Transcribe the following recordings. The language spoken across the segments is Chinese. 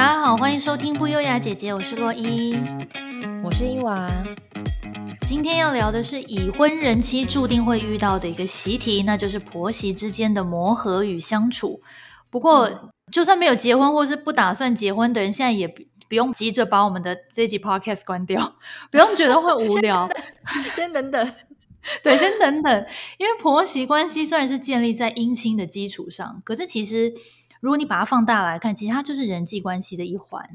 大家好，欢迎收听不优雅姐姐，我是洛伊，我是伊娃。今天要聊的是已婚人妻注定会遇到的一个习题，那就是婆媳之间的磨合与相处。不过，就算没有结婚或是不打算结婚的人，现在也不用急着把我们的这集 podcast 关掉，不用觉得会无聊。先等等，对，先等等，因为婆媳关系虽然是建立在姻亲的基础上，可是其实。如果你把它放大来看，其实它就是人际关系的一环，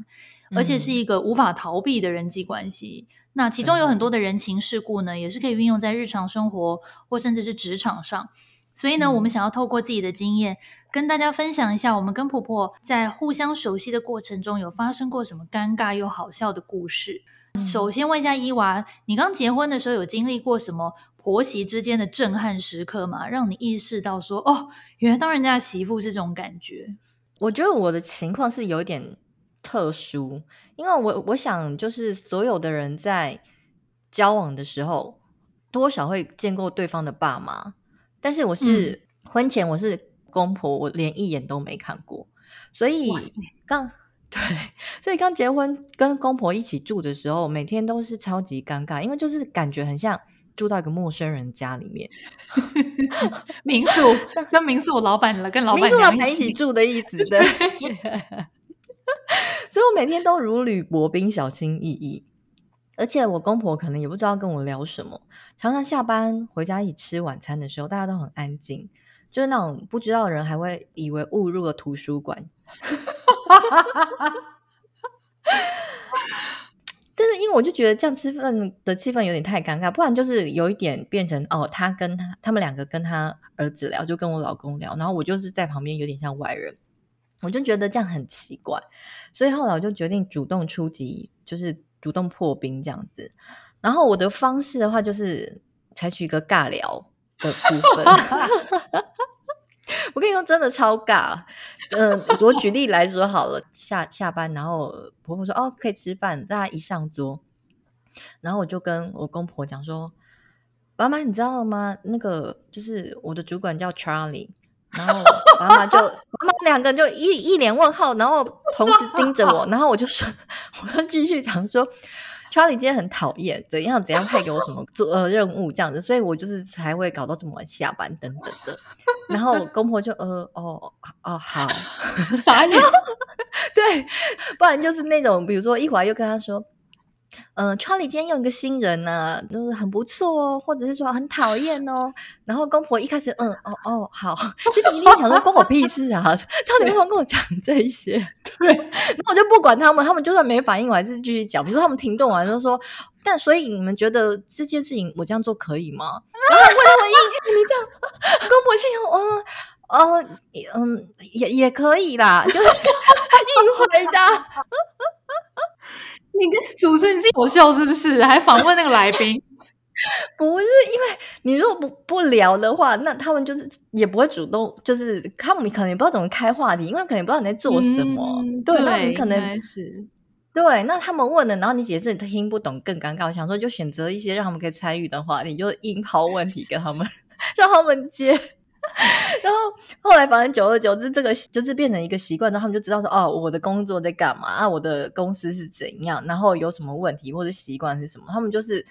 而且是一个无法逃避的人际关系。嗯、那其中有很多的人情世故呢，也是可以运用在日常生活或甚至是职场上。所以呢，嗯、我们想要透过自己的经验，跟大家分享一下，我们跟婆婆在互相熟悉的过程中，有发生过什么尴尬又好笑的故事。嗯、首先问一下伊娃，你刚结婚的时候有经历过什么？婆媳之间的震撼时刻嘛，让你意识到说，哦，原来当人家媳妇是这种感觉。我觉得我的情况是有点特殊，因为我我想就是所有的人在交往的时候，多少会见过对方的爸妈，但是我是、嗯、婚前我是公婆，我连一眼都没看过，所以刚 对，所以刚结婚跟公婆一起住的时候，每天都是超级尴尬，因为就是感觉很像。住到一个陌生人家里面，民宿 跟民宿老板了，跟老板民宿老板一起住的意思，对。所以我每天都如履薄冰，小心翼翼。而且我公婆可能也不知道跟我聊什么，常常下班回家一起吃晚餐的时候，大家都很安静，就是那种不知道的人还会以为误入了图书馆。但是因为我就觉得这样吃饭的气氛有点太尴尬，不然就是有一点变成哦，他跟他他们两个跟他儿子聊，就跟我老公聊，然后我就是在旁边有点像外人，我就觉得这样很奇怪，所以后来我就决定主动出击，就是主动破冰这样子。然后我的方式的话，就是采取一个尬聊的部分。我跟你说，真的超尬。嗯、我举例来说好了，下下班，然后婆婆说：“哦，可以吃饭。”大家一上桌，然后我就跟我公婆讲说：“妈妈，你知道吗？那个就是我的主管叫 Charlie。”然后妈妈就妈妈两个人就一一脸问号，然后同时盯着我，然后我就说：“ 我就继续讲说。” Charlie 今天很讨厌，怎样怎样派给我什么做呃任务这样子，所以我就是才会搞到这么晚下班等等的。然后公婆就呃哦哦好 傻眼，对，不然就是那种比如说一会儿又跟他说。嗯、呃，Charlie 今天用一个新人呢、啊，就是很不错哦，或者是说很讨厌哦。然后公婆一开始，嗯，哦哦，好，其实你一定想说关我屁事啊，到底为什么跟我讲这些？对，那我就不管他们，他们就算没反应，我还是继续讲。比如说他们停顿完就说，但所以你们觉得这件事情我这样做可以吗？然后为什么意见你这样？公婆心想，嗯嗯嗯，也也可以啦，就是硬回答。你跟主持人自己笑是不是？还访问那个来宾？不是，因为你如果不不聊的。话，那他们就是也不会主动，就是他们可能也不知道怎么开话题，因为可能也不知道你在做什么。对，那你可能是对，那他们问了，然后你解释你听不懂更尴尬。我想说，就选择一些让他们可以参与的。话题，就硬抛问题给他们，让他们接。然后后来，反正久而久之，这个就是变成一个习惯，然后他们就知道说，哦，我的工作在干嘛啊，我的公司是怎样，然后有什么问题或者习惯是什么，他们就是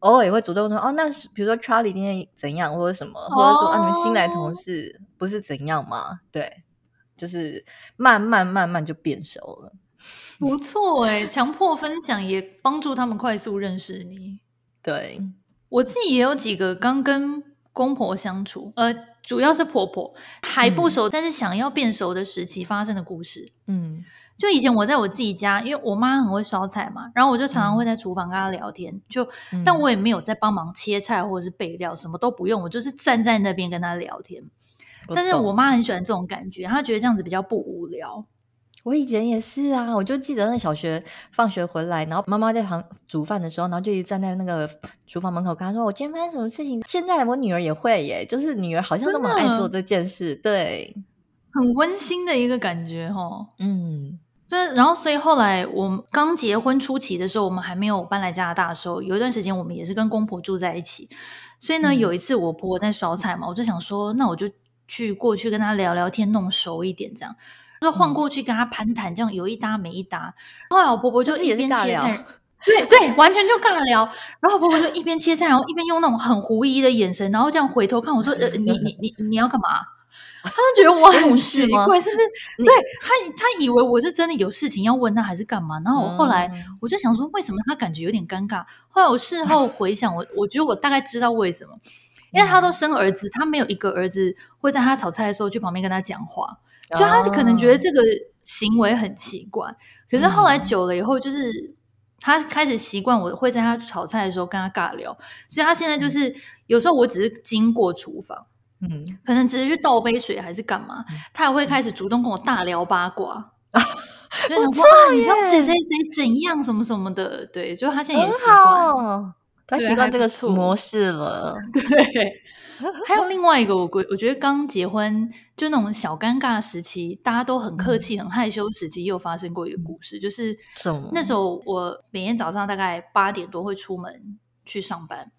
偶尔也会主动说，哦，那比如说 Charlie 今天怎样，或者什么，或者说啊，你们新来同事不是怎样吗？对，就是慢慢慢慢就变熟了，不错诶，强迫分享也帮助他们快速认识你。对，我自己也有几个刚跟公婆相处，呃。主要是婆婆还不熟，嗯、但是想要变熟的时期发生的故事。嗯，就以前我在我自己家，因为我妈很会烧菜嘛，然后我就常常会在厨房跟她聊天。嗯、就，但我也没有在帮忙切菜或者是备料，什么都不用，我就是站在那边跟她聊天。但是我妈很喜欢这种感觉，她觉得这样子比较不无聊。我以前也是啊，我就记得那小学放学回来，然后妈妈在旁煮饭的时候，然后就一直站在那个厨房门口，跟她说：“我今天发生什么事情？”现在我女儿也会耶，就是女儿好像那么爱做这件事，对，很温馨的一个感觉哦。嗯，对。然后，所以后来我刚结婚初期的时候，我们还没有搬来加拿大的时候，有一段时间我们也是跟公婆住在一起。所以呢，嗯、有一次我婆婆在烧菜嘛，我就想说，那我就去过去跟她聊聊天，弄熟一点这样。就晃过去跟他攀谈，这样有一搭没一搭。后来我婆婆就一边切菜，对对，完全就尬聊。然后我婆婆就一边切菜，然后一边用那种很狐疑的眼神，然后这样回头看我说：“呃，你你你你要干嘛？” 他就觉得我很奇怪，是不是？对他，他以为我是真的有事情要问他，还是干嘛？然后我后来我就想说，为什么他感觉有点尴尬？后来我事后回想，我我觉得我大概知道为什么，因为他都生儿子，他没有一个儿子会在他炒菜的时候去旁边跟他讲话，所以他就可能觉得这个行为很奇怪。可是后来久了以后，就是他开始习惯我会在他炒菜的时候跟他尬聊，所以他现在就是有时候我只是经过厨房。嗯，可能只是去倒杯水还是干嘛，他也会开始主动跟我大聊八卦，嗯、就想说啊，你知道谁谁谁怎样什么什么的，对，就他现在也习惯，他习惯这个模式了。对，还有另外一个，我我觉得刚结婚就那种小尴尬时期，大家都很客气、很害羞时期，又发生过一个故事，就是那时候我每天早上大概八点多会出门去上班。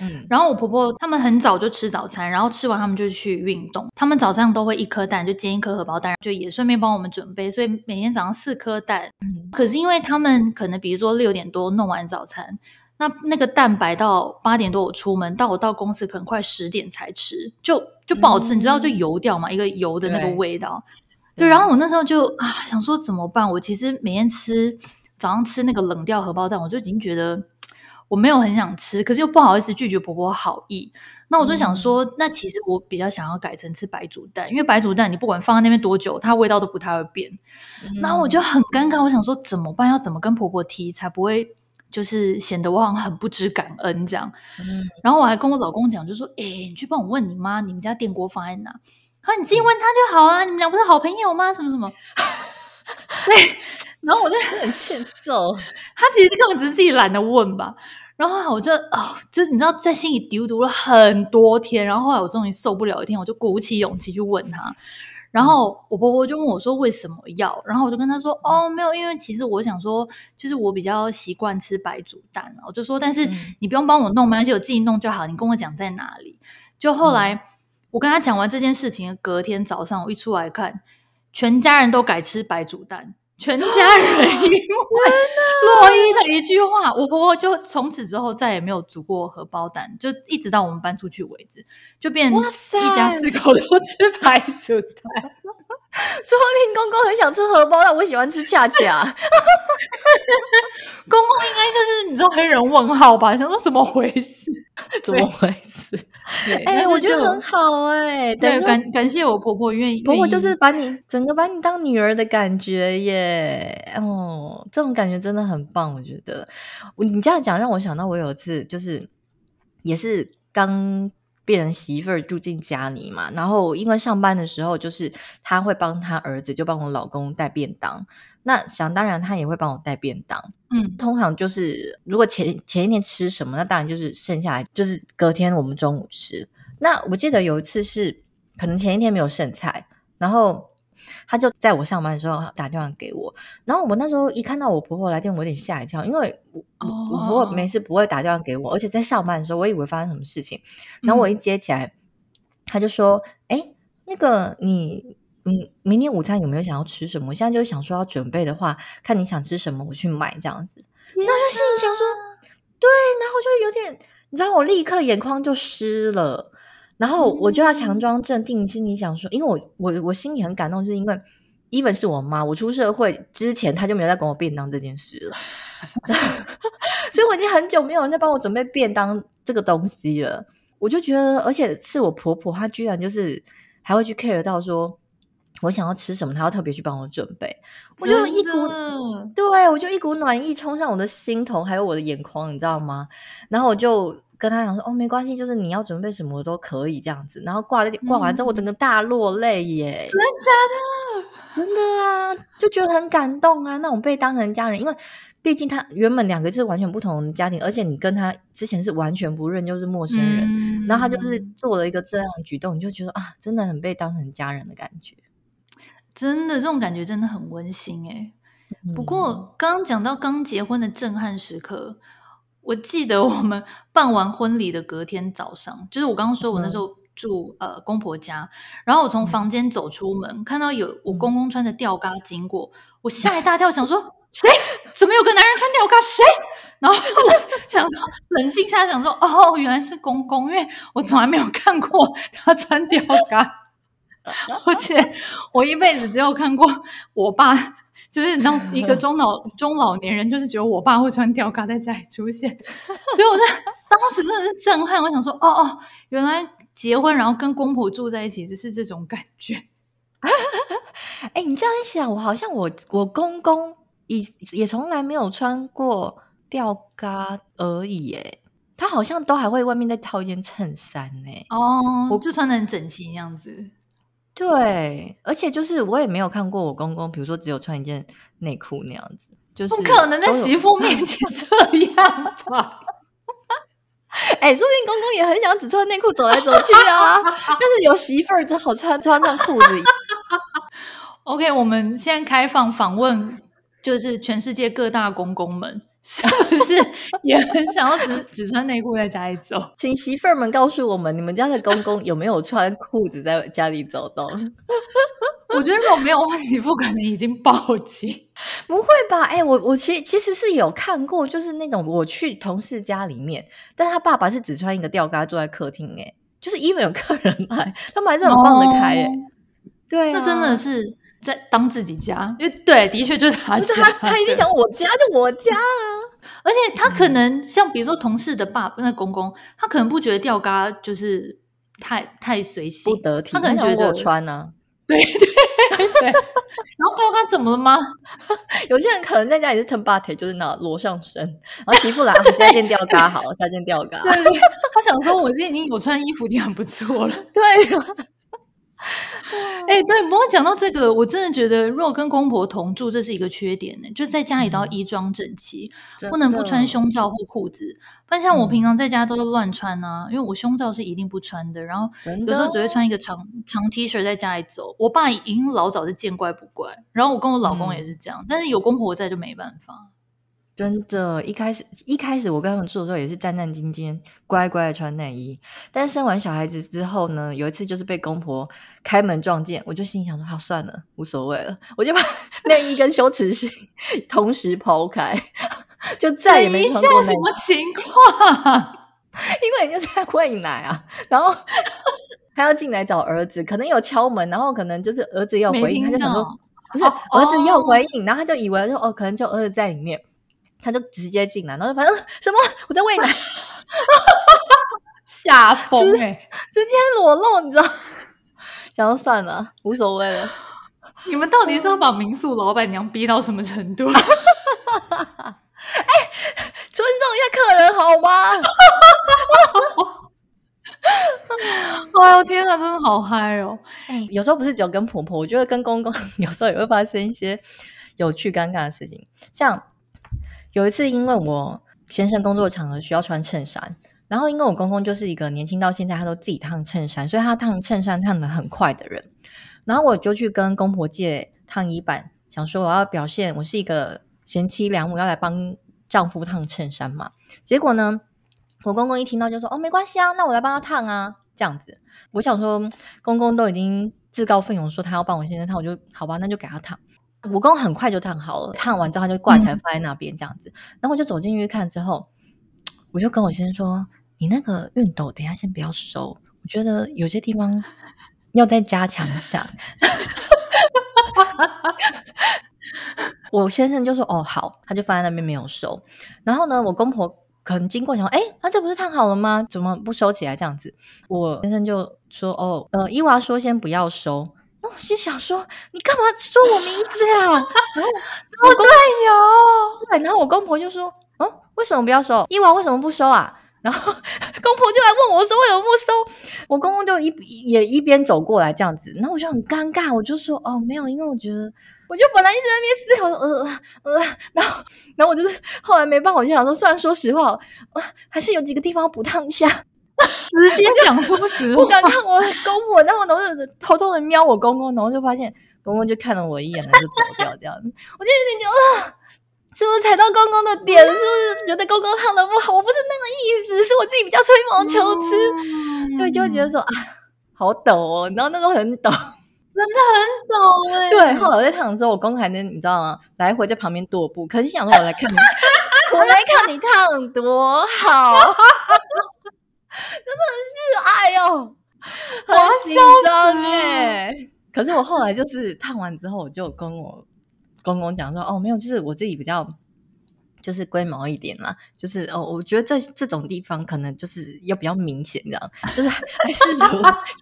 嗯，然后我婆婆他们很早就吃早餐，然后吃完他们就去运动。他们早上都会一颗蛋，就煎一颗荷包蛋，就也顺便帮我们准备。所以每天早上四颗蛋。嗯，可是因为他们可能比如说六点多弄完早餐，那那个蛋白到八点多我出门，到我到公司可能快十点才吃，就就不好吃。嗯，你知道就油掉嘛，一个油的那个味道。对，对，然后我那时候就啊想说怎么办？我其实每天吃早上吃那个冷掉荷包蛋，我就已经觉得。我没有很想吃，可是又不好意思拒绝婆婆好意。那我就想说，嗯、那其实我比较想要改成吃白煮蛋，因为白煮蛋你不管放在那边多久，它味道都不太会变。嗯、然后我就很尴尬，我想说怎么办？要怎么跟婆婆提才不会就是显得我好像很不知感恩这样？嗯、然后我还跟我老公讲，就说：“哎，你去帮我问你妈，你们家电锅放在哪？好，你自己问他就好啊。你们俩不是好朋友吗？什么什么？” 对。然后我就很欠揍，他其实根本只是自己懒得问吧。然后我就哦，就你知道，在心里丢毒了很多天。然后后来我终于受不了一天，我就鼓起勇气去问他。然后我婆婆就问我说：“为什么要？”然后我就跟她说：“哦，没有，因为其实我想说，就是我比较习惯吃白煮蛋。”我就说：“但是你不用帮我弄，没关系，我自己弄就好。你跟我讲在哪里。”就后来我跟他讲完这件事情，隔天早上我一出来看，全家人都改吃白煮蛋。全家人因为洛伊的一句话，我婆婆就从此之后再也没有煮过荷包蛋，就一直到我们搬出去为止，就变一家四口都吃白煮蛋。说不定公公很想吃荷包蛋，我喜欢吃恰恰。公公应该就是你知道黑人问号吧？想说怎么回事？怎么回事？哎，我觉得很好哎、欸。对，感感谢我婆婆愿意，婆婆就是把你整个把你当女儿的感觉耶。哦，这种感觉真的很棒，我觉得。你这样讲让我想到，我有一次就是也是刚。变成媳妇儿住进家里嘛，然后因为上班的时候，就是他会帮他儿子，就帮我老公带便当。那想当然，他也会帮我带便当。嗯，通常就是如果前前一天吃什么，那当然就是剩下来，就是隔天我们中午吃。那我记得有一次是可能前一天没有剩菜，然后。他就在我上班的时候打电话给我，然后我那时候一看到我婆婆来电，我有点吓一跳，因为我、oh. 我婆婆没事不会打电话给我，而且在上班的时候，我以为发生什么事情。然后我一接起来，嗯、他就说：“哎，那个你，嗯，明天午餐有没有想要吃什么？我现在就想说要准备的话，看你想吃什么，我去买这样子。哪”那就心里想说，对，然后就有点，你知道，我立刻眼眶就湿了。然后我就要强装镇定，心里想说，因为我我我心里很感动，就是因为 even 是我妈，我出社会之前，她就没有在跟我便当这件事了，所以我已经很久没有人在帮我准备便当这个东西了。我就觉得，而且是我婆婆，她居然就是还会去 care 到说我想要吃什么，她要特别去帮我准备，我就一股对我就一股暖意冲上我的心头，还有我的眼眶，你知道吗？然后我就。跟他讲说哦，没关系，就是你要准备什么都可以这样子。然后挂挂完之后，我整个大落泪耶！真的假的？真的啊，就觉得很感动啊。那种被当成家人，因为毕竟他原本两个是完全不同的家庭，而且你跟他之前是完全不认，就是陌生人。嗯、然后他就是做了一个这样的举动，你就觉得啊，真的很被当成家人的感觉。真的，这种感觉真的很温馨哎。嗯、不过刚刚讲到刚结婚的震撼时刻。我记得我们 办完婚礼的隔天早上，就是我刚刚说，我那时候住呃公婆家，然后我从房间走出门，嗯、看到有我公公穿着吊嘎经过，我吓一 大跳，想说谁？怎么有个男人穿吊嘎？谁？然后 想说冷静下来，想说哦，原来是公公，因为我从来没有看过他穿吊嘎，而且我一辈子只有看过我爸，就是当一个中老中老年人，就是只有我爸会穿吊嘎在家里出现，所以我就当时真的是震撼。我想说，哦哦，原来结婚然后跟公婆住在一起，就是这种感觉。哎，你这样一想，我好像我我公公也也从来没有穿过。吊嘎而已，哎，他好像都还会外面再套一件衬衫呢。哦，我就穿的很整齐那样子。对，而且就是我也没有看过我公公，比如说只有穿一件内裤那样子，就是不可能在媳妇面前 这样吧？哎，说不定公公也很想只穿内裤走来走去啊。但是有媳妇儿只好穿穿上裤子。OK，我们现在开放访问，就是全世界各大公公们。是不是也很想要只只穿内裤在家里走？请媳妇儿们告诉我们，你们家的公公有没有穿裤子在家里走动？我觉得如果没有的话，媳妇可能已经报警。不会吧？哎、欸，我我其实其实是有看过，就是那种我去同事家里面，但他爸爸是只穿一个吊嘎坐在客厅，哎，就是 even 有客人来，他们还是很放得开，哎、哦，对、啊，那真的是。在当自己家，因为对，的确就是他家。他他一定想我家就我家啊，而且他可能像比如说同事的爸那公公，他可能不觉得吊嘎就是太太随性，不得体，他可能觉得我穿呢、啊。对 对对，然后吊嘎怎么了吗？有些人可能在家里是 turn 就是那裸上身，然后媳妇来加件吊嘎好，加件吊嘎。对，他想说我今天已经有穿衣服，已经很不错了。对。哎、欸，对，不过讲到这个，我真的觉得，如果跟公婆同住，这是一个缺点呢，就在家里都要衣装整齐，嗯、不能不穿胸罩或裤子。不然像我平常在家都是乱穿啊，嗯、因为我胸罩是一定不穿的，然后有时候只会穿一个长长 T 恤在家里走。我爸已经老早就见怪不怪，然后我跟我老公也是这样，嗯、但是有公婆在就没办法。真的，一开始一开始我跟他们住的时候也是战战兢兢、乖乖的穿内衣。但生完小孩子之后呢，有一次就是被公婆开门撞见，我就心想说：“好算了，无所谓了。”我就把 内衣跟羞耻心同时抛开，就再也没穿过。什么情况？因为你就在喂奶啊，然后 他要进来找儿子，可能有敲门，然后可能就是儿子要回应，他就想说：“不是、哦、儿子要回应。”然后他就以为说：“哦，可能就儿子在里面。”他就直接进来，然后反正什么我在喂奶，吓疯哎，直接裸露，你知道？想说算了，无所谓了。你们到底是要把民宿老板娘逼到什么程度？哎、欸，尊重一下客人好吗？哎呦天哪，真的好嗨哦！欸、有时候不是只有跟婆婆，我觉得跟公公有时候也会发生一些有趣尴尬的事情，像。有一次，因为我先生工作场合需要穿衬衫，然后因为我公公就是一个年轻到现在他都自己烫衬衫，所以他烫衬衫烫得很快的人。然后我就去跟公婆借烫衣板，想说我要表现我是一个贤妻良母，要来帮丈夫烫衬衫嘛。结果呢，我公公一听到就说：“哦，没关系啊，那我来帮他烫啊。”这样子，我想说公公都已经自告奋勇说他要帮我先生烫，我就好吧，那就给他烫。我公公很快就烫好了，烫完之后他就挂起来放在那边这样子，嗯、然后我就走进去看之后，我就跟我先生说：“你那个熨斗等一下先不要收，我觉得有些地方要再加强一下。”我先生就说：“哦，好。”他就放在那边没有收。然后呢，我公婆可能经过想说：“哎，他这不是烫好了吗？怎么不收起来这样子？”我先生就说：“哦，呃，伊娃说先不要收。”我心想说：“你干嘛说我名字啊？” 然后我公有对，然后我公婆就说：“嗯，为什么不要收？伊娃为什么不收啊？” 然后公婆就来问我说：“为什么不收？”我公公就一也一边走过来这样子，然后我就很尴尬，我就说：“哦，没有，因为我觉得，我就本来一直在那边思考，呃呃，然后然后我就是后来没办法，我就想说，虽然说实话，呃，还是有几个地方要补烫一下。”直接讲出实话，不敢看我公婆，然后然后就偷偷的瞄我公公，然后就发现公公就看了我一眼，然后就走掉这样子。我就有点觉得啊，是不是踩到公公的点？是不是觉得公公烫的不好？我不是那个意思，是我自己比较吹毛求疵。嗯、对，就会觉得说啊，好抖哦，然后那时候很抖，真的很陡哎、欸。对，后来我在烫的时候，我公公还能你知道吗？来回在旁边踱步，可是想说我来看你，我来看你烫多好，真的是哎呦，很紧张耶。可是我后来就是烫完之后，我就跟我公公讲说，哦，没有，就是我自己比较。就是龟毛一点啦，就是哦，我觉得这这种地方可能就是要比较明显，这样就是还是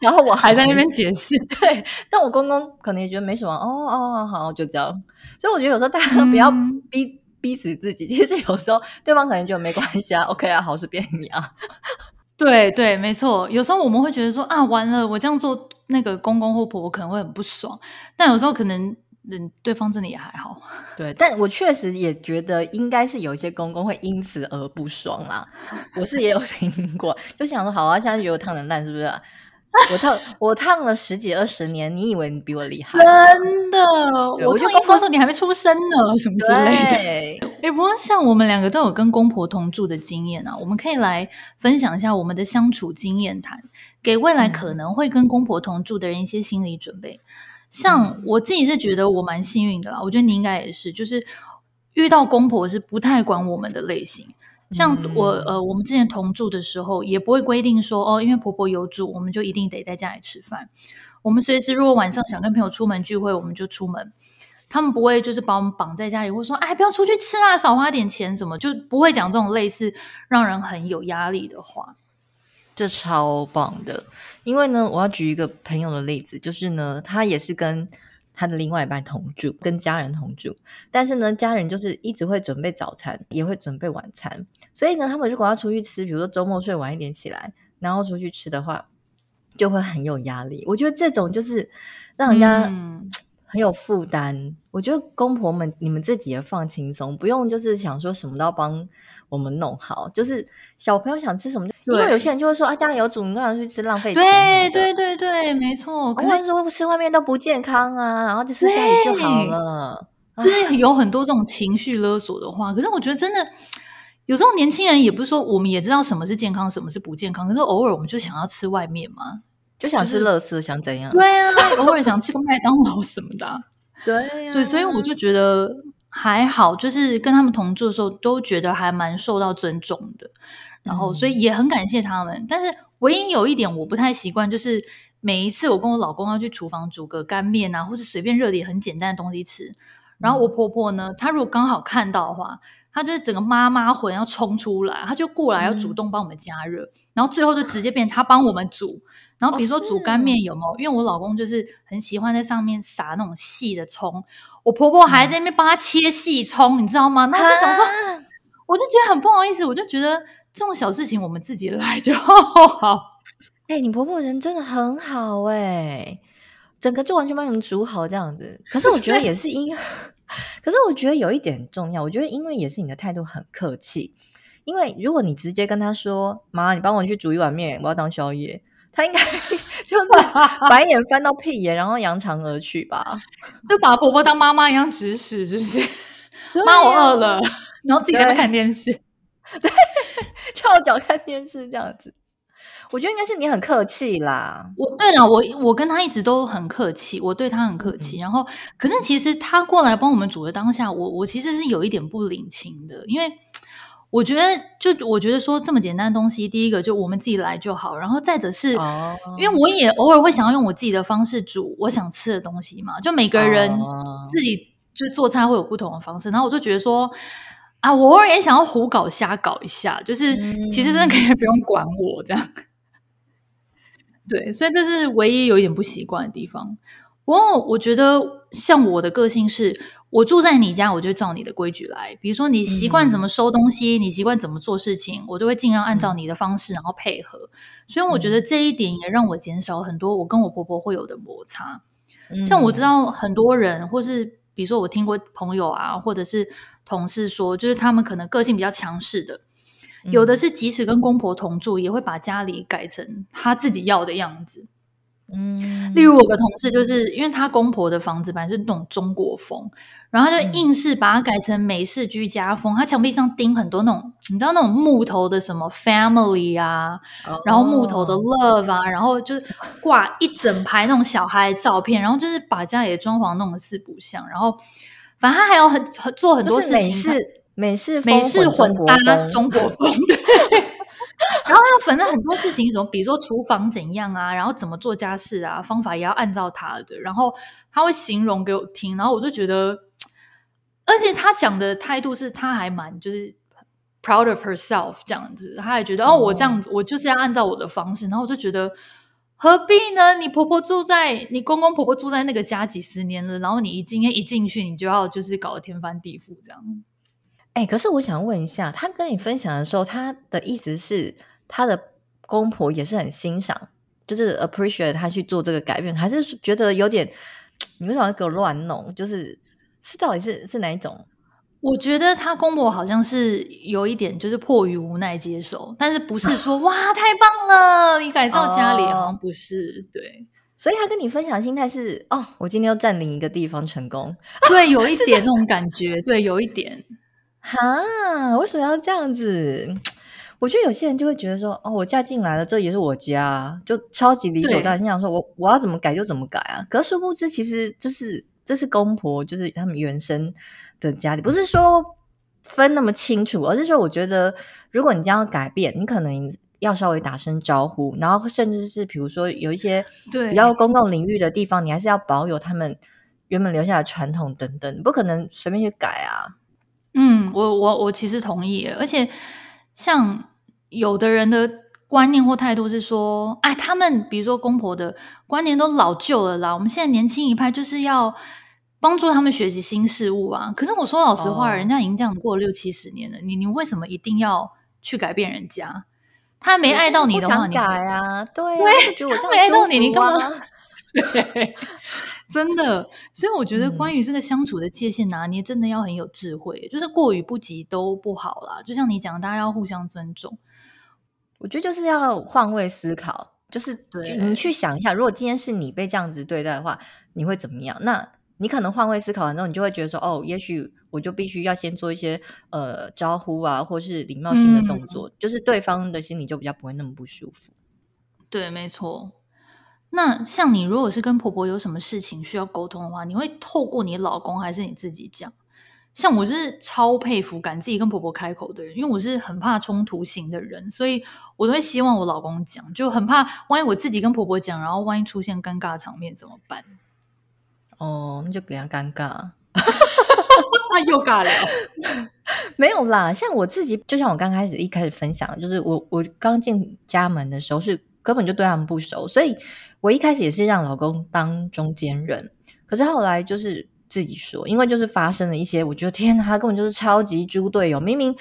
然后我还在那边解释，对，但我公公可能也觉得没什么，哦哦，好，就这样。所以我觉得有时候大家不要逼、嗯、逼死自己，其实有时候对方可能觉得没关系啊，OK 啊，好事变你啊。对对，没错，有时候我们会觉得说啊，完了，我这样做，那个公公或婆婆可能会很不爽，但有时候可能。嗯，对方真的也还好，对，但我确实也觉得应该是有一些公公会因此而不爽啦。我是也有 听过，就想说，好啊，现在觉得我烫的烂，是不是？我烫我烫了十几二十年，你以为你比我厉害？真的，我烫衣服的时候你还没出生呢，什么之类的。哎，不过像我们两个都有跟公婆同住的经验啊，我们可以来分享一下我们的相处经验谈，给未来可能会跟公婆同住的人一些心理准备。像我自己是觉得我蛮幸运的啦，我觉得你应该也是，就是遇到公婆是不太管我们的类型。像我呃，我们之前同住的时候，也不会规定说哦，因为婆婆有煮，我们就一定得在家里吃饭。我们随时如果晚上想跟朋友出门聚会，我们就出门。他们不会就是把我们绑在家里，或说哎，不要出去吃啊，少花点钱什么，就不会讲这种类似让人很有压力的话。这超棒的，因为呢，我要举一个朋友的例子，就是呢，他也是跟他的另外一半同住，跟家人同住，但是呢，家人就是一直会准备早餐，也会准备晚餐，所以呢，他们如果要出去吃，比如说周末睡晚一点起来，然后出去吃的话，就会很有压力。我觉得这种就是让人家、嗯。很有负担，我觉得公婆们，你们自己也放轻松，不用就是想说什么都要帮我们弄好。就是小朋友想吃什么，因为有些人就会说啊，家里有煮，你干嘛去吃，浪费钱。对对对对，没错。可是说吃外面都不健康啊，然后就吃家里就好了。就是有很多这种情绪勒索的话，可是我觉得真的有时候年轻人也不是说我们也知道什么是健康，什么是不健康，可是偶尔我们就想要吃外面嘛。就想吃乐事，想怎样？对啊，偶尔想吃个麦当劳什么的。对、啊、对，所以我就觉得还好，就是跟他们同住的时候，都觉得还蛮受到尊重的。然后，所以也很感谢他们。嗯、但是，唯一有一点我不太习惯，就是每一次我跟我老公要去厨房煮个干面啊，或是随便热点很简单的东西吃，然后我婆婆呢，她如果刚好看到的话。她就是整个妈妈魂要冲出来，她就过来要主动帮我们加热，嗯、然后最后就直接变她帮我们煮。然后比如说煮干面有没有？哦、因为我老公就是很喜欢在上面撒那种细的葱，我婆婆还在那边帮他切细葱，嗯、你知道吗？那我就想说，啊、我就觉得很不好意思，我就觉得这种小事情我们自己来就好。哎、欸，你婆婆人真的很好哎、欸，整个就完全帮你们煮好这样子。可是我觉得也是因。可是我觉得有一点很重要，我觉得因为也是你的态度很客气，因为如果你直接跟他说：“妈，你帮我去煮一碗面，我要当宵夜。”他应该 就是白眼翻到屁眼，然后扬长而去吧，就把婆婆当妈妈一样指使，是不是？妈、啊，我饿了，然后自己在那看电视，对，翘脚看电视这样子。我觉得应该是你很客气啦。我对了，我我跟他一直都很客气，我对他很客气。嗯、然后，可是其实他过来帮我们煮的当下，我我其实是有一点不领情的，因为我觉得，就我觉得说这么简单的东西，第一个就我们自己来就好。然后再者是，哦、因为我也偶尔会想要用我自己的方式煮我想吃的东西嘛。就每个人自己就做菜会有不同的方式。然后我就觉得说，啊，我偶尔也想要胡搞瞎搞一下，就是其实真的可以 不用管我这样。对，所以这是唯一有一点不习惯的地方。不过我觉得，像我的个性是，我住在你家，我就照你的规矩来。比如说，你习惯怎么收东西，嗯、你习惯怎么做事情，我就会尽量按照你的方式，然后配合。所以我觉得这一点也让我减少很多我跟我婆婆会有的摩擦。嗯、像我知道很多人，或是比如说我听过朋友啊，或者是同事说，就是他们可能个性比较强势的。有的是即使跟公婆同住，也会把家里改成他自己要的样子。嗯，例如我有个同事，就是因为他公婆的房子本来是那种中国风，然后他就硬是把它改成美式居家风。嗯、他墙壁上钉很多那种，你知道那种木头的什么 family 啊，哦、然后木头的 love 啊，然后就是挂一整排那种小孩的照片，然后就是把家里的装潢弄得四不像。然后反正他还有很做很多事情，美式美式美式混搭中国风，对。然后要分了很多事情，什么，比如说厨房怎样啊，然后怎么做家事啊，方法也要按照他的。然后他会形容给我听，然后我就觉得，而且他讲的态度是他还蛮就是 proud of herself 这样子，他还觉得哦，我这样我就是要按照我的方式。然后我就觉得何必呢？你婆婆住在你公公婆婆住在那个家几十年了，然后你一今天一进去，你就要就是搞得天翻地覆这样。哎，可是我想问一下，他跟你分享的时候，他的意思是他的公婆也是很欣赏，就是 appreciate 他去做这个改变，还是觉得有点你为什么要给我乱弄？就是是到底是是哪一种？我觉得他公婆好像是有一点就是迫于无奈接受，但是不是说 哇太棒了，你改造家里，好像不是、哦、对。所以他跟你分享的心态是哦，我今天要占领一个地方成功，对，有一 点那种感觉，对，有一点。哈，为什么要这样子？我觉得有些人就会觉得说，哦，我嫁进来了，这也是我家，就超级理所当然，心想说我我要怎么改就怎么改啊。可是殊不知，其实就是这是公婆，就是他们原生的家里，不是说分那么清楚，而是说，我觉得如果你将要改变，你可能要稍微打声招呼，然后甚至是比如说有一些比较公共领域的地方，你还是要保有他们原本留下的传统等等，你不可能随便去改啊。嗯，我我我其实同意，而且像有的人的观念或态度是说，哎，他们比如说公婆的观念都老旧了啦，我们现在年轻一派就是要帮助他们学习新事物啊。可是我说老实话，哦、人家已经这样过了六七十年了，你你为什么一定要去改变人家？他没爱到你的话，你改啊？对啊，对，他没爱到你，你干嘛？对。真的，所以我觉得关于这个相处的界限拿捏，真的要很有智慧，嗯、就是过与不及都不好啦。就像你讲，大家要互相尊重。我觉得就是要换位思考，就是你去想一下，如果今天是你被这样子对待的话，你会怎么样？那你可能换位思考完之后，你就会觉得说，哦，也许我就必须要先做一些呃招呼啊，或是礼貌性的动作，嗯、就是对方的心里就比较不会那么不舒服。对，没错。那像你，如果是跟婆婆有什么事情需要沟通的话，你会透过你老公还是你自己讲？像我是超佩服敢自己跟婆婆开口的人，因为我是很怕冲突型的人，所以我都会希望我老公讲，就很怕万一我自己跟婆婆讲，然后万一出现尴尬场面怎么办？哦，那就比较尴尬，那又尬聊。没有啦，像我自己，就像我刚开始一开始分享，就是我我刚进家门的时候是根本就对他们不熟，所以。我一开始也是让老公当中间人，可是后来就是自己说，因为就是发生了一些，我觉得天哪，他根本就是超级猪队友，明明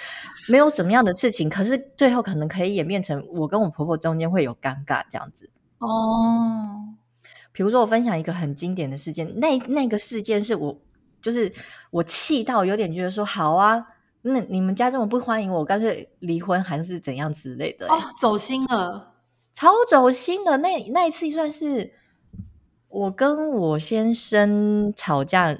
没有什么样的事情，可是最后可能可以演变成我跟我婆婆中间会有尴尬这样子。哦，比如说我分享一个很经典的事件，那那个事件是我就是我气到有点觉得说，好啊，那你们家这么不欢迎我，干脆离婚还是怎样之类的。哦，走心了。超走心的那那一次，算是我跟我先生吵架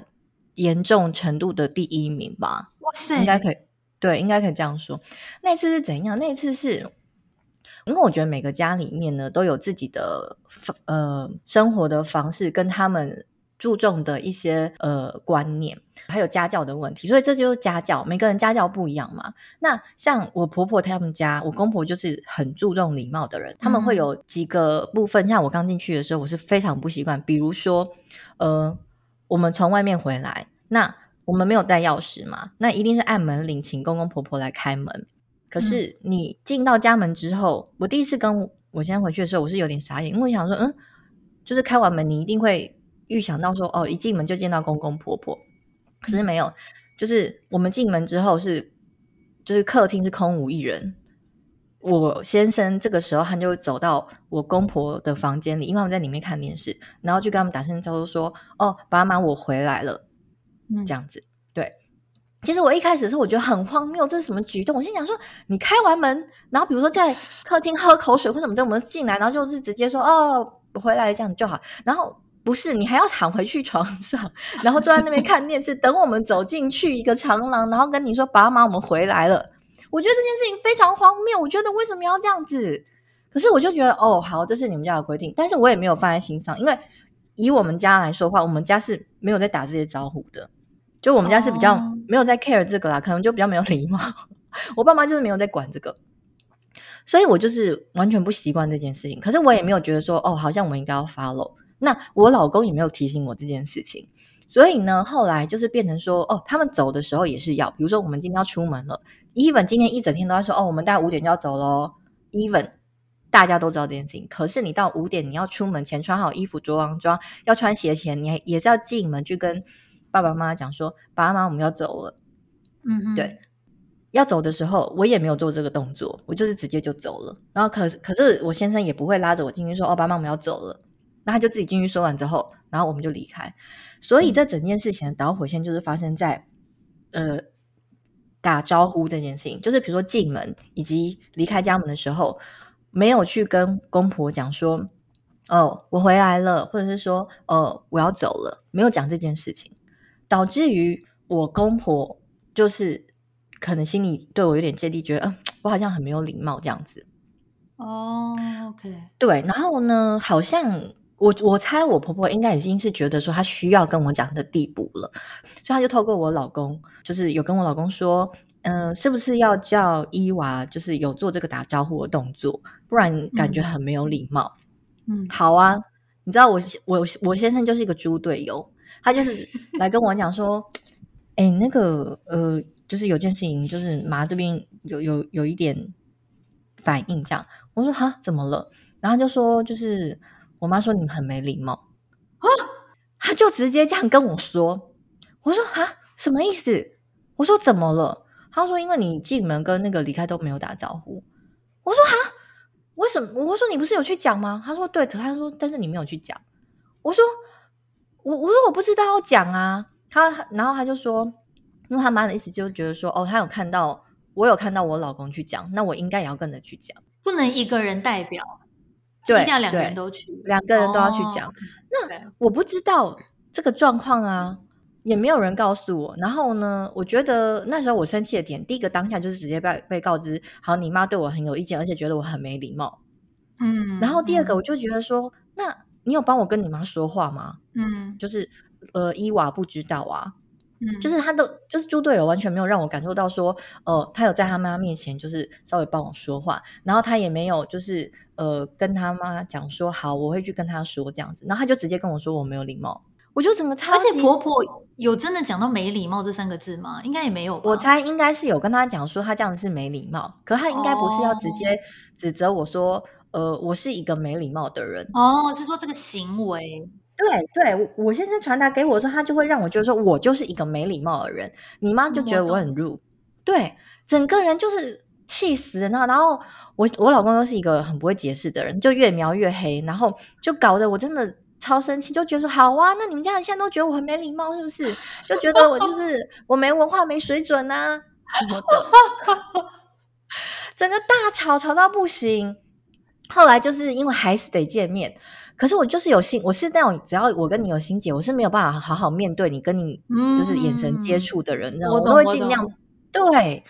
严重程度的第一名吧。哇塞，应该可以，对，应该可以这样说。那次是怎样？那次是，因为我觉得每个家里面呢都有自己的呃生活的方式，跟他们。注重的一些呃观念，还有家教的问题，所以这就是家教，每个人家教不一样嘛。那像我婆婆他们家，我公婆就是很注重礼貌的人，嗯、他们会有几个部分。像我刚进去的时候，我是非常不习惯，比如说，呃，我们从外面回来，那我们没有带钥匙嘛，那一定是按门铃，请公公婆婆来开门。可是你进到家门之后，我第一次跟我先生回去的时候，我是有点傻眼，因为我想说，嗯，就是开完门，你一定会。预想到说哦，一进门就见到公公婆婆，可是没有，就是我们进门之后是，就是客厅是空无一人。我先生这个时候他就走到我公婆的房间里，因为他们在里面看电视，然后就跟他们打声招呼说：“哦，爸妈，我回来了。”这样子，对。其实我一开始的时候我觉得很荒谬，这是什么举动？我心想说，你开完门，然后比如说在客厅喝口水或者什么，在我们进来，然后就是直接说：“哦。”回来这样就好。然后不是你还要躺回去床上，然后坐在那边看电视，等我们走进去一个长廊，然后跟你说爸妈我们回来了。我觉得这件事情非常荒谬。我觉得为什么要这样子？可是我就觉得哦，好，这是你们家的规定，但是我也没有放在心上，因为以我们家来说的话，我们家是没有在打这些招呼的。就我们家是比较没有在 care 这个啦，可能就比较没有礼貌。我爸妈就是没有在管这个，所以我就是完全不习惯这件事情。可是我也没有觉得说，哦，好像我们应该要 follow。那我老公也没有提醒我这件事情，所以呢，后来就是变成说，哦，他们走的时候也是要，比如说我们今天要出门了，even 今天一整天都在说，哦，我们大概五点就要走喽，even 大家都知道这件事情。可是你到五点你要出门前穿好衣服、着完装，要穿鞋前，你还也是要进门去跟爸爸妈妈讲说，爸妈我们要走了，嗯嗯，对。要走的时候，我也没有做这个动作，我就是直接就走了。然后可可是我先生也不会拉着我进去说：“哦，爸妈，我们要走了。”那他就自己进去说完之后，然后我们就离开。所以这整件事情的导火线就是发生在呃打招呼这件事情，就是比如说进门以及离开家门的时候，没有去跟公婆讲说：“哦，我回来了”，或者是说：“哦，我要走了”，没有讲这件事情，导致于我公婆就是。可能心里对我有点芥蒂，觉得嗯、呃，我好像很没有礼貌这样子。哦、oh，OK，对，然后呢，好像我我猜我婆婆应该已经是觉得说她需要跟我讲的地步了，所以她就透过我老公，就是有跟我老公说，嗯、呃，是不是要叫伊娃，就是有做这个打招呼的动作，不然感觉很没有礼貌。嗯，好啊，你知道我我我先生就是一个猪队友，他就是来跟我讲说，哎，那个呃。就是有件事情，就是妈这边有有有一点反应，这样我说哈怎么了？然后就说就是我妈说你们很没礼貌啊，他就直接这样跟我说，我说哈什么意思？我说怎么了？他说因为你进门跟那个离开都没有打招呼。我说哈为什么？我说你不是有去讲吗？他说对，他说但是你没有去讲。我说我我说我不知道要讲啊。他然后他就说。因为他妈的意思就觉得说，哦，他有看到我有看到我老公去讲，那我应该也要跟着去讲，不能一个人代表，对，一定要两个人都去，两个人都要去讲。哦、那我不知道这个状况啊，也没有人告诉我。然后呢，我觉得那时候我生气的点，第一个当下就是直接被被告知，好，你妈对我很有意见，而且觉得我很没礼貌。嗯，然后第二个我就觉得说，嗯、那你有帮我跟你妈说话吗？嗯，就是呃，伊娃不知道啊。嗯，就是他都就是猪队友，完全没有让我感受到说，呃，他有在他妈面前就是稍微帮我说话，然后他也没有就是呃跟他妈讲说好，我会去跟他说这样子，然后他就直接跟我说我没有礼貌，我就整个超级，而且婆婆有真的讲到没礼貌这三个字吗？应该也没有，我猜应该是有跟他讲说他这样子是没礼貌，可他应该不是要直接指责我说，哦、呃，我是一个没礼貌的人哦，是说这个行为。对对，我先生传达给我说，他就会让我觉得说我就是一个没礼貌的人。你妈就觉得我很 rude，对，整个人就是气死了。然后我我老公又是一个很不会解释的人，就越描越黑，然后就搞得我真的超生气，就觉得说好啊，那你们家人现在都觉得我很没礼貌，是不是？就觉得我就是 我没文化、没水准啊什么的，整个大吵吵到不行。后来就是因为还是得见面。可是我就是有心，我是那种只要我跟你有心结，我是没有办法好好面对你，跟你就是眼神接触的人，我都会尽量对。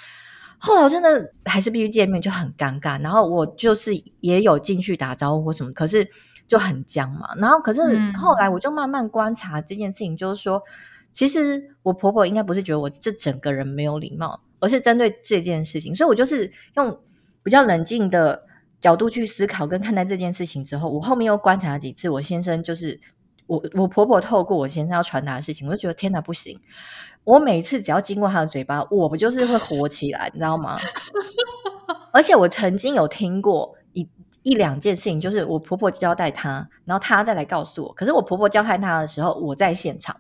后来我真的还是必须见面，就很尴尬。然后我就是也有进去打招呼或什么，可是就很僵嘛。然后可是后来我就慢慢观察这件事情，就是说，其实我婆婆应该不是觉得我这整个人没有礼貌，而是针对这件事情。所以我就是用比较冷静的。角度去思考跟看待这件事情之后，我后面又观察了几次，我先生就是我我婆婆透过我先生要传达的事情，我就觉得天哪，不行！我每次只要经过他的嘴巴，我不就是会火起来，你知道吗？而且我曾经有听过一一两件事情，就是我婆婆交代他，然后他再来告诉我。可是我婆婆交代他的时候，我在现场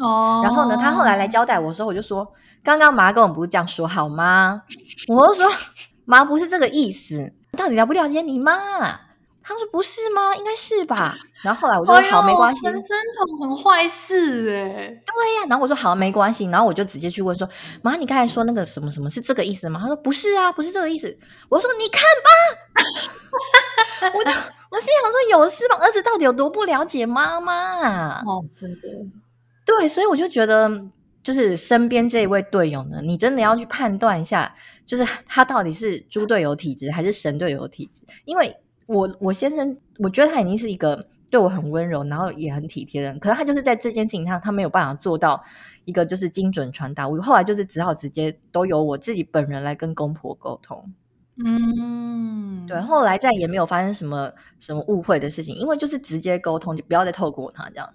哦。然后呢，他后来来交代我的时候，我就说：“刚刚妈跟我不是这样说好吗？”我就说：“ 妈不是这个意思。”到底了不了解你妈？他说不是吗？应该是吧。然后后来我就说好，没关系。传声筒很坏事哎。对呀、啊。然后我说好，没关系。然后我就直接去问说妈，你刚才说那个什么什么是这个意思吗？他说不是啊，不是这个意思。我说你看吧，我 就我心想说有事吗？儿子到底有多不了解妈妈啊？哦，真的。对，所以我就觉得，就是身边这一位队友呢，你真的要去判断一下，就是他到底是猪队友体质还是神队友体质。因为我我先生，我觉得他已经是一个对我很温柔，然后也很体贴的人，可是他就是在这件事情上，他没有办法做到一个就是精准传达。我后来就是只好直接都由我自己本人来跟公婆沟通。嗯，对，后来再也没有发生什么什么误会的事情，因为就是直接沟通，就不要再透过他这样。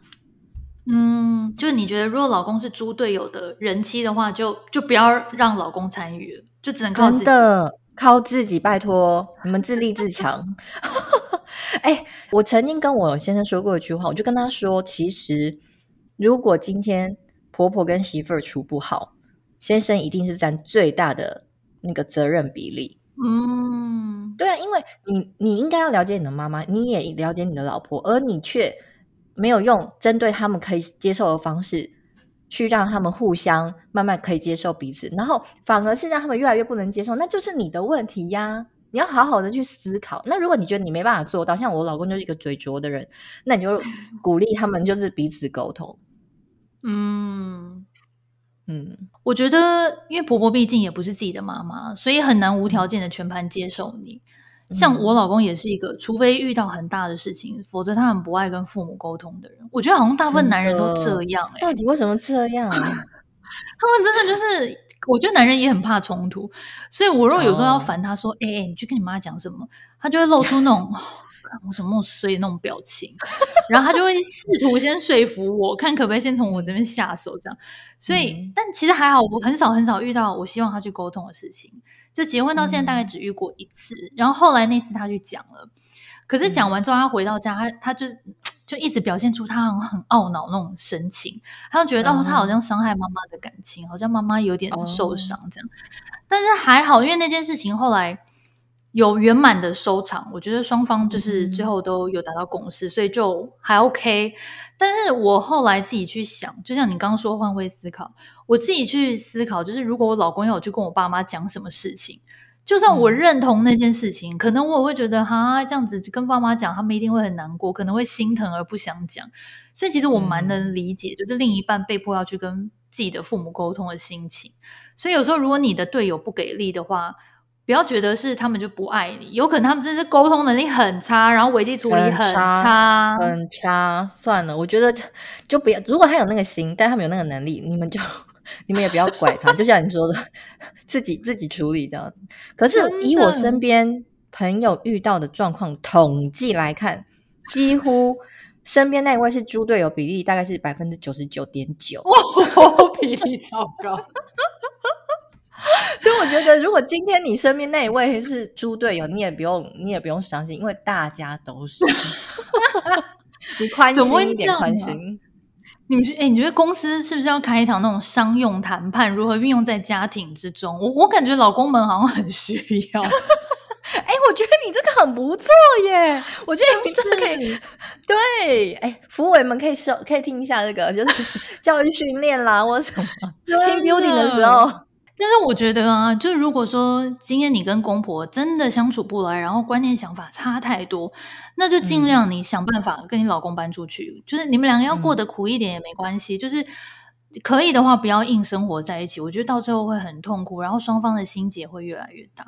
嗯，就是你觉得，如果老公是猪队友的人妻的话，就就不要让老公参与了，就只能靠自己，真的靠自己，拜托你们自立自强。哎，我曾经跟我先生说过一句话，我就跟他说，其实如果今天婆婆跟媳妇儿处不好，先生一定是占最大的那个责任比例。嗯，对啊，因为你你应该要了解你的妈妈，你也了解你的老婆，而你却。没有用针对他们可以接受的方式去让他们互相慢慢可以接受彼此，然后反而是让他们越来越不能接受，那就是你的问题呀！你要好好的去思考。那如果你觉得你没办法做到，像我老公就是一个嘴拙的人，那你就鼓励他们就是彼此沟通。嗯嗯，我觉得因为婆婆毕竟也不是自己的妈妈，所以很难无条件的全盘接受你。像我老公也是一个，除非遇到很大的事情，否则他很不爱跟父母沟通的人。我觉得好像大部分男人都这样，欸，到底为什么这样？他们真的就是，我觉得男人也很怕冲突，所以我如果有时候要烦他说：“哎、oh. 欸，你去跟你妈讲什么？”他就会露出那种 我什么那么衰的那种表情，然后他就会试图先说服我，看可不可以先从我这边下手，这样。所以，嗯、但其实还好，我很少很少遇到我希望他去沟通的事情。就结婚到现在大概只遇过一次，嗯、然后后来那次他去讲了，可是讲完之后他回到家，他他就就一直表现出他很很懊恼那种神情，他就觉得哦，他好像伤害妈妈的感情，好像妈妈有点受伤这样，但是还好，因为那件事情后来。有圆满的收场，我觉得双方就是最后都有达到共识，嗯、所以就还 OK。但是我后来自己去想，就像你刚刚说换位思考，我自己去思考，就是如果我老公要我去跟我爸妈讲什么事情，就算我认同那件事情，嗯、可能我会觉得哈这样子跟爸妈讲，他们一定会很难过，可能会心疼而不想讲。所以其实我蛮能理解，就是另一半被迫要去跟自己的父母沟通的心情。所以有时候如果你的队友不给力的话，不要觉得是他们就不爱你，有可能他们真是沟通能力很差，然后危机处理很差，很差。算了，我觉得就不要。如果他有那个心，但他们有那个能力，你们就 你们也不要怪他。就像你说的，自己自己处理这样子。可是以我身边朋友遇到的状况统计来看，几乎身边那一位是猪队友比例大概是百分之九十九点九，比例超高。所以我觉得，如果今天你身边那一位是猪队友，你也不用，你也不用伤心，因为大家都是。你宽心一点，宽心。你觉，哎，你觉得公司是不是要开一堂那种商用谈判，如何运用在家庭之中？我我感觉老公们好像很需要。哎，我觉得你这个很不错耶！我觉得你是可以。对，哎，福委们可以收，可以听一下这个，就是 教育训练啦，或什么听 building 的时候。但是我觉得啊，就如果说今天你跟公婆真的相处不来，然后观念想法差太多，那就尽量你想办法跟你老公搬出去，嗯、就是你们两个要过得苦一点也没关系，嗯、就是可以的话不要硬生活在一起，我觉得到最后会很痛苦，然后双方的心结会越来越大。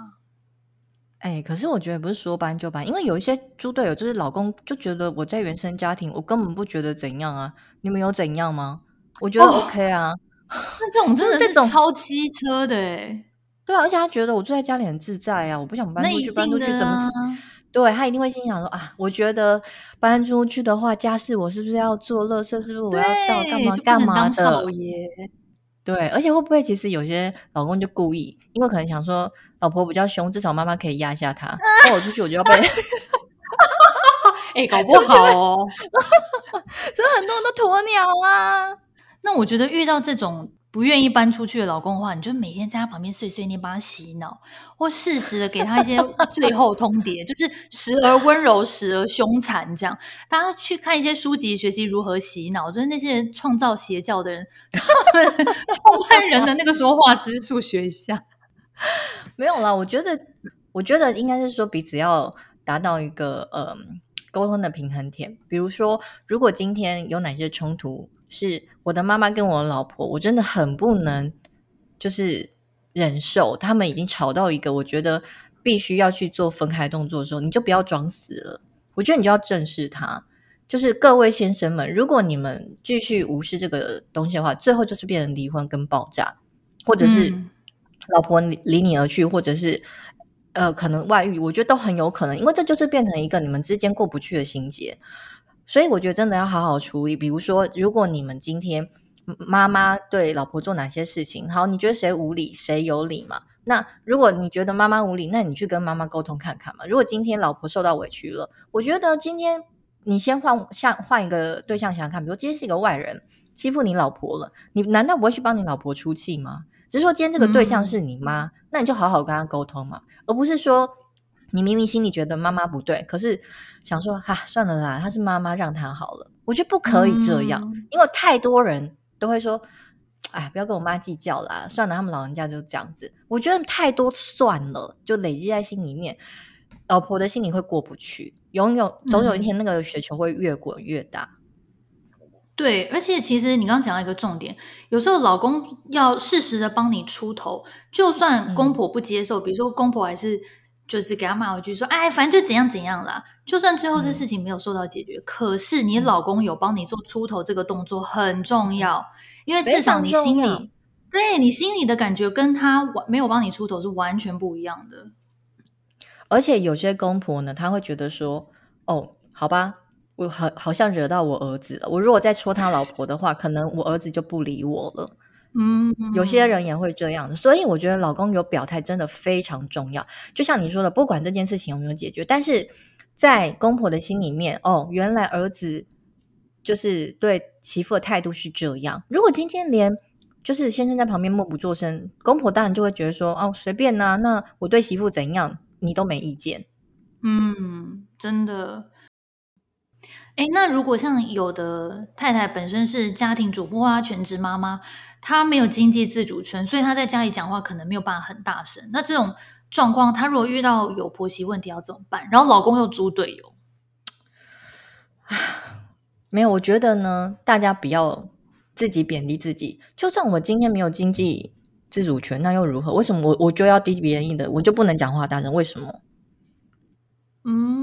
哎，可是我觉得不是说搬就搬，因为有一些猪队友就是老公就觉得我在原生家庭，我根本不觉得怎样啊，你们有怎样吗？我觉得 OK 啊。哦 那这种真的是超机车的哎，对啊，而且他觉得我住在家里很自在啊，我不想搬出去，搬出去怎么？对，他一定会心想说啊，我觉得搬出去的话，家事我是不是要做？垃圾是不是我要到？干嘛干嘛的？对，而且会不会其实有些老公就故意，因为可能想说老婆比较凶，至少妈妈可以压下他。那我出去我就要被，哎，搞不好哦。所以很多人都鸵鸟啊。那我觉得遇到这种不愿意搬出去的老公的话，你就每天在他旁边碎碎念，帮他洗脑，或适时的给他一些 最后通牒，就是时而温柔，时而凶残，这样。大家去看一些书籍，学习如何洗脑，就是那些人创造邪教的人，他们 创办人的那个说话之处学一下。没有啦，我觉得，我觉得应该是说彼此要达到一个呃沟通的平衡点。比如说，如果今天有哪些冲突，是我的妈妈跟我老婆，我真的很不能就是忍受，他们已经吵到一个我觉得必须要去做分开动作的时候，你就不要装死了。我觉得你就要正视他。就是各位先生们，如果你们继续无视这个东西的话，最后就是变成离婚跟爆炸，或者是老婆离你而去，或者是呃可能外遇，我觉得都很有可能，因为这就是变成一个你们之间过不去的心结。所以我觉得真的要好好处理。比如说，如果你们今天妈妈对老婆做哪些事情，好，你觉得谁无理，谁有理嘛？那如果你觉得妈妈无理，那你去跟妈妈沟通看看嘛。如果今天老婆受到委屈了，我觉得今天。你先换像换一个对象想想看，比如今天是一个外人欺负你老婆了，你难道不会去帮你老婆出气吗？只是说今天这个对象是你妈，嗯、那你就好好跟她沟通嘛，而不是说你明明心里觉得妈妈不对，可是想说哈、啊、算了啦，她是妈妈让她好了。我觉得不可以这样，嗯、因为太多人都会说，哎，不要跟我妈计较啦，算了，他们老人家就这样子。我觉得太多算了，就累积在心里面。老婆的心里会过不去，永有总有一天那个雪球会越滚越大。嗯、对，而且其实你刚刚讲到一个重点，有时候老公要适时的帮你出头，就算公婆不接受，嗯、比如说公婆还是就是给他骂回去说，哎，反正就怎样怎样啦。就算最后这事情没有受到解决，嗯、可是你老公有帮你做出头这个动作很重要，嗯、因为至少你心里对你心里的感觉跟他没有帮你出头是完全不一样的。而且有些公婆呢，他会觉得说：“哦，好吧，我好好像惹到我儿子了。我如果再戳他老婆的话，可能我儿子就不理我了。”嗯，有些人也会这样。所以我觉得老公有表态真的非常重要。就像你说的，不管这件事情有没有解决，但是在公婆的心里面，哦，原来儿子就是对媳妇的态度是这样。如果今天连就是先生在旁边默不作声，公婆当然就会觉得说：“哦，随便呐，那我对媳妇怎样？”你都没意见，嗯，真的。哎，那如果像有的太太本身是家庭主妇啊，全职妈妈，她没有经济自主权，所以她在家里讲话可能没有办法很大声。那这种状况，她如果遇到有婆媳问题要怎么办？然后老公又猪队友，没有，我觉得呢，大家不要自己贬低自己。就算我今天没有经济。自主权那又如何？为什么我我就要低别人一等，我就不能讲话大声？为什么？嗯，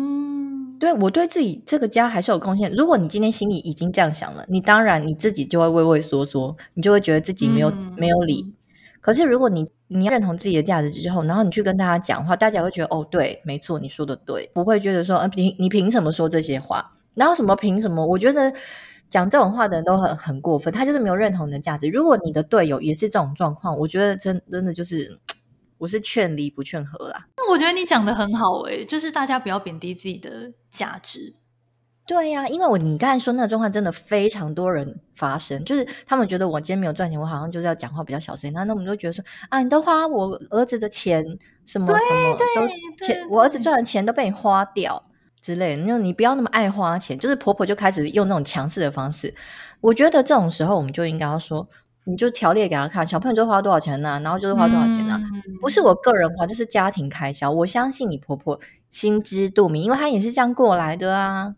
对，我对自己这个家还是有贡献。如果你今天心里已经这样想了，你当然你自己就会畏畏缩缩，你就会觉得自己没有、嗯、没有理。可是如果你你要认同自己的价值之后，然后你去跟大家讲话，大家会觉得哦，对，没错，你说的对，不会觉得说，呃，你你凭什么说这些话？然后什么凭什么？我觉得。讲这种话的人都很很过分，他就是没有认同你的价值。如果你的队友也是这种状况，我觉得真真的就是，我是劝离不劝和啦。那我觉得你讲的很好诶，就是大家不要贬低自己的价值。对呀、啊，因为我你刚才说那个状况真的非常多人发生，就是他们觉得我今天没有赚钱，我好像就是要讲话比较小声。那那我们就觉得说啊，你都花我儿子的钱，什么什么都钱，我儿子赚的钱都被你花掉。之类的，那你不要那么爱花钱，就是婆婆就开始用那种强势的方式。我觉得这种时候，我们就应该要说，你就条列给他看，小朋友就花多少钱呢、啊？然后就是花多少钱呢、啊？嗯、不是我个人花，这、就是家庭开销。我相信你婆婆心知肚明，因为她也是这样过来的啊。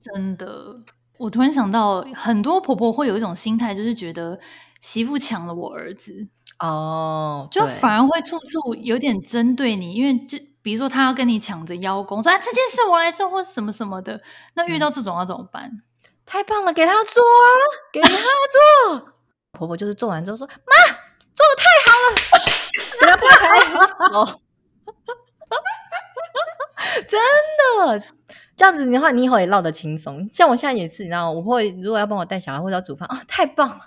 真的，我突然想到，很多婆婆会有一种心态，就是觉得媳妇抢了我儿子哦，就反而会处处有点针对你，因为就。比如说，她要跟你抢着邀功，说啊这件事我来做，或什么什么的。那遇到这种要怎么办？嗯、太棒了，给他做啊，给他做。婆婆就是做完之后说：“妈，做的太好了。”不要拍手。真的，这样子的话，你以后也落得轻松。像我现在也是，你知道，我会如果要帮我带小孩或者要煮饭啊，太棒了，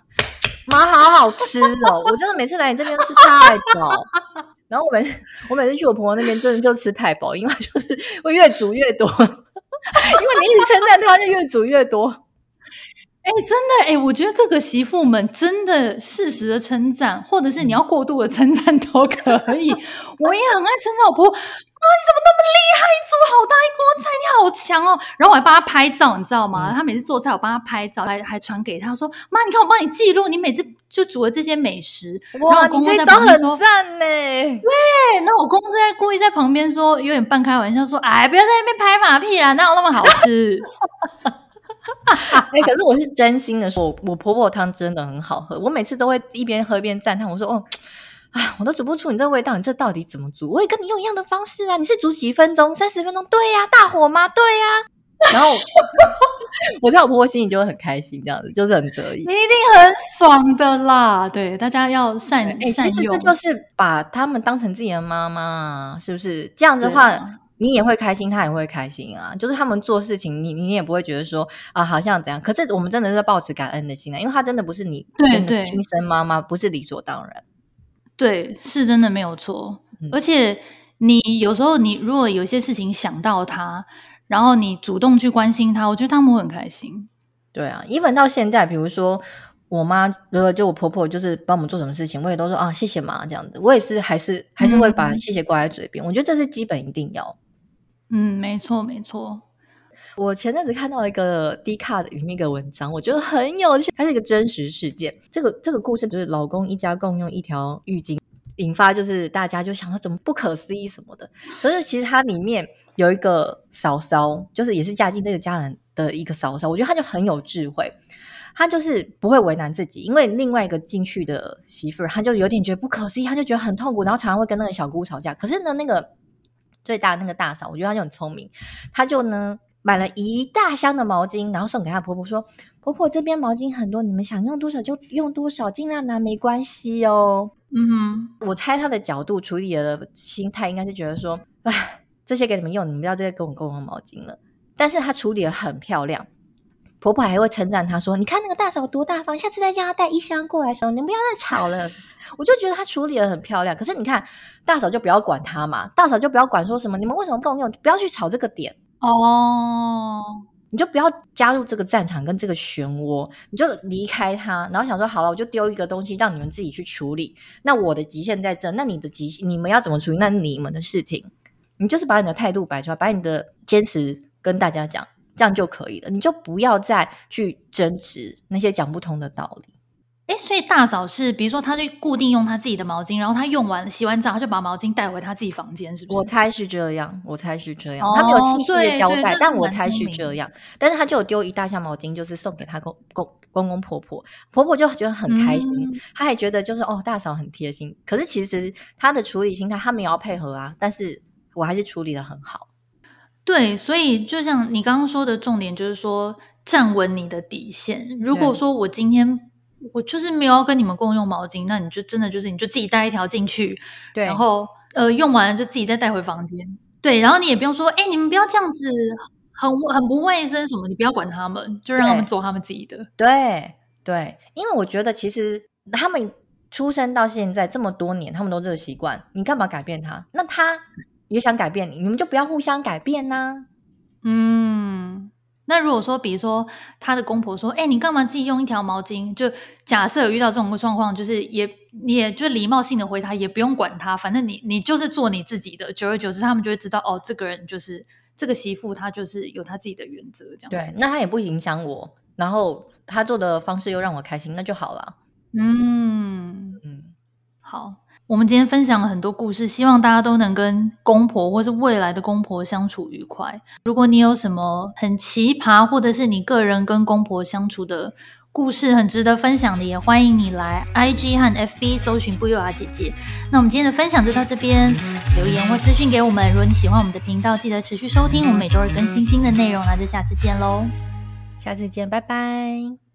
妈好好吃哦。我真的每次来你这边吃太饱。然后我每次我每次去我婆婆那边，真的就吃太饱，因为就是会越煮越多，因为你一直称赞她，就越煮越多。哎、欸，真的哎、欸，我觉得各个媳妇们真的适时的称赞，或者是你要过度的称赞都可以。我也很爱称赞我婆婆，啊，你怎么那么厉害？煮好大一锅菜，你好强哦！然后我还帮她拍照，你知道吗？她、每次做菜，我帮她拍照，还还传给她说：“妈，你看我帮你记录，你每次就煮了这些美食。”哇，然后我公公在旁边说：“赞呢。”对，那我公公在故意在旁边说，有点半开玩笑说：“哎，不要在那边拍马屁啦，哪有那么好吃？” 哎，可是我是真心的说，我婆婆汤真的很好喝，我每次都会一边喝一边赞叹，我说：“哦。”啊，我都煮不出你这味道，你这到底怎么煮？我也跟你用一样的方式啊！你是煮几分钟？三十分钟？对呀、啊，大火吗？对呀、啊。然后 我在我婆婆心里就会很开心，这样子就是很得意。你一定很爽的啦！对，大家要善善用。这就是把他们当成自己的妈妈，是不是？这样子的话，啊、你也会开心，他也会开心啊。就是他们做事情，你你也不会觉得说啊，好像怎样。可是我们真的是抱持感恩的心啊，因为他真的不是你真的亲生妈妈，不是理所当然。对，是真的没有错。嗯、而且你有时候，你如果有些事情想到他，然后你主动去关心他，我觉得他们会很开心。对啊，even 到现在，比如说我妈，如果就我婆婆就是帮我们做什么事情，我也都说啊，谢谢妈这样子。我也是，还是还是会把谢谢挂在嘴边。嗯、我觉得这是基本一定要。嗯，没错没错。我前阵子看到一个 d 卡的里面一个文章，我觉得很有趣，它是一个真实事件。这个这个故事就是老公一家共用一条浴巾，引发就是大家就想说怎么不可思议什么的。可是其实它里面有一个嫂嫂，就是也是嫁进这个家人的一个嫂嫂，我觉得她就很有智慧，她就是不会为难自己，因为另外一个进去的媳妇儿，她就有点觉得不可思议，她就觉得很痛苦，然后常常会跟那个小姑吵架。可是呢，那个最大的那个大嫂，我觉得她就很聪明，她就呢。买了一大箱的毛巾，然后送给她婆婆说：“婆婆这边毛巾很多，你们想用多少就用多少，尽量拿没关系哦。”嗯哼，我猜她的角度处理的心态应该是觉得说：“哎，这些给你们用，你们不要再跟我共用毛巾了。”但是她处理的很漂亮，婆婆还会称赞她说：“你看那个大嫂多大方，下次再叫她带一箱过来的时候，你们不要再吵了。”我就觉得她处理的很漂亮。可是你看大嫂就不要管她嘛，大嫂就不要管说什么，你们为什么共用，不要去吵这个点。哦你就不要加入这个战场跟这个漩涡，你就离开他，然后想说好了，我就丢一个东西让你们自己去处理。那我的极限在这，那你的极限你们要怎么处理？那你们的事情，你就是把你的态度摆出来，把你的坚持跟大家讲，这样就可以了。你就不要再去争执那些讲不通的道理。哎，所以大嫂是，比如说，她就固定用她自己的毛巾，然后她用完洗完澡，她就把毛巾带回她自己房间，是不是？我猜是这样，我猜是这样。她、哦、没有细细的交代，但我猜是这样。但是她就有丢一大箱毛巾，就是送给她公公公公婆婆，婆婆就觉得很开心，嗯、她还觉得就是哦，大嫂很贴心。可是其实她的处理心态，她没有要配合啊，但是我还是处理的很好。对，所以就像你刚刚说的重点，就是说站稳你的底线。如果说我今天。我就是没有要跟你们共用毛巾，那你就真的就是你就自己带一条进去，对，然后呃用完了就自己再带回房间，对，然后你也不用说，哎，你们不要这样子，很很不卫生什么，你不要管他们，就让他们做他们自己的，对对，因为我觉得其实他们出生到现在这么多年，他们都这个习惯，你干嘛改变他？那他也想改变你，你们就不要互相改变呐，嗯。那如果说，比如说他的公婆说：“哎、欸，你干嘛自己用一条毛巾？”就假设有遇到这种状况，就是也你也就礼貌性的回他，也不用管他，反正你你就是做你自己的。久而久之，他们就会知道哦，这个人就是这个媳妇，她就是有她自己的原则。这样子对，那他也不影响我，然后他做的方式又让我开心，那就好了。嗯嗯，好。我们今天分享了很多故事，希望大家都能跟公婆或是未来的公婆相处愉快。如果你有什么很奇葩，或者是你个人跟公婆相处的故事很值得分享的，也欢迎你来 IG 和 FB 搜寻不优雅姐姐。那我们今天的分享就到这边，留言或私讯给我们。如果你喜欢我们的频道，记得持续收听，我们每周二更新新的内容。那就下次见喽，下次见，拜拜。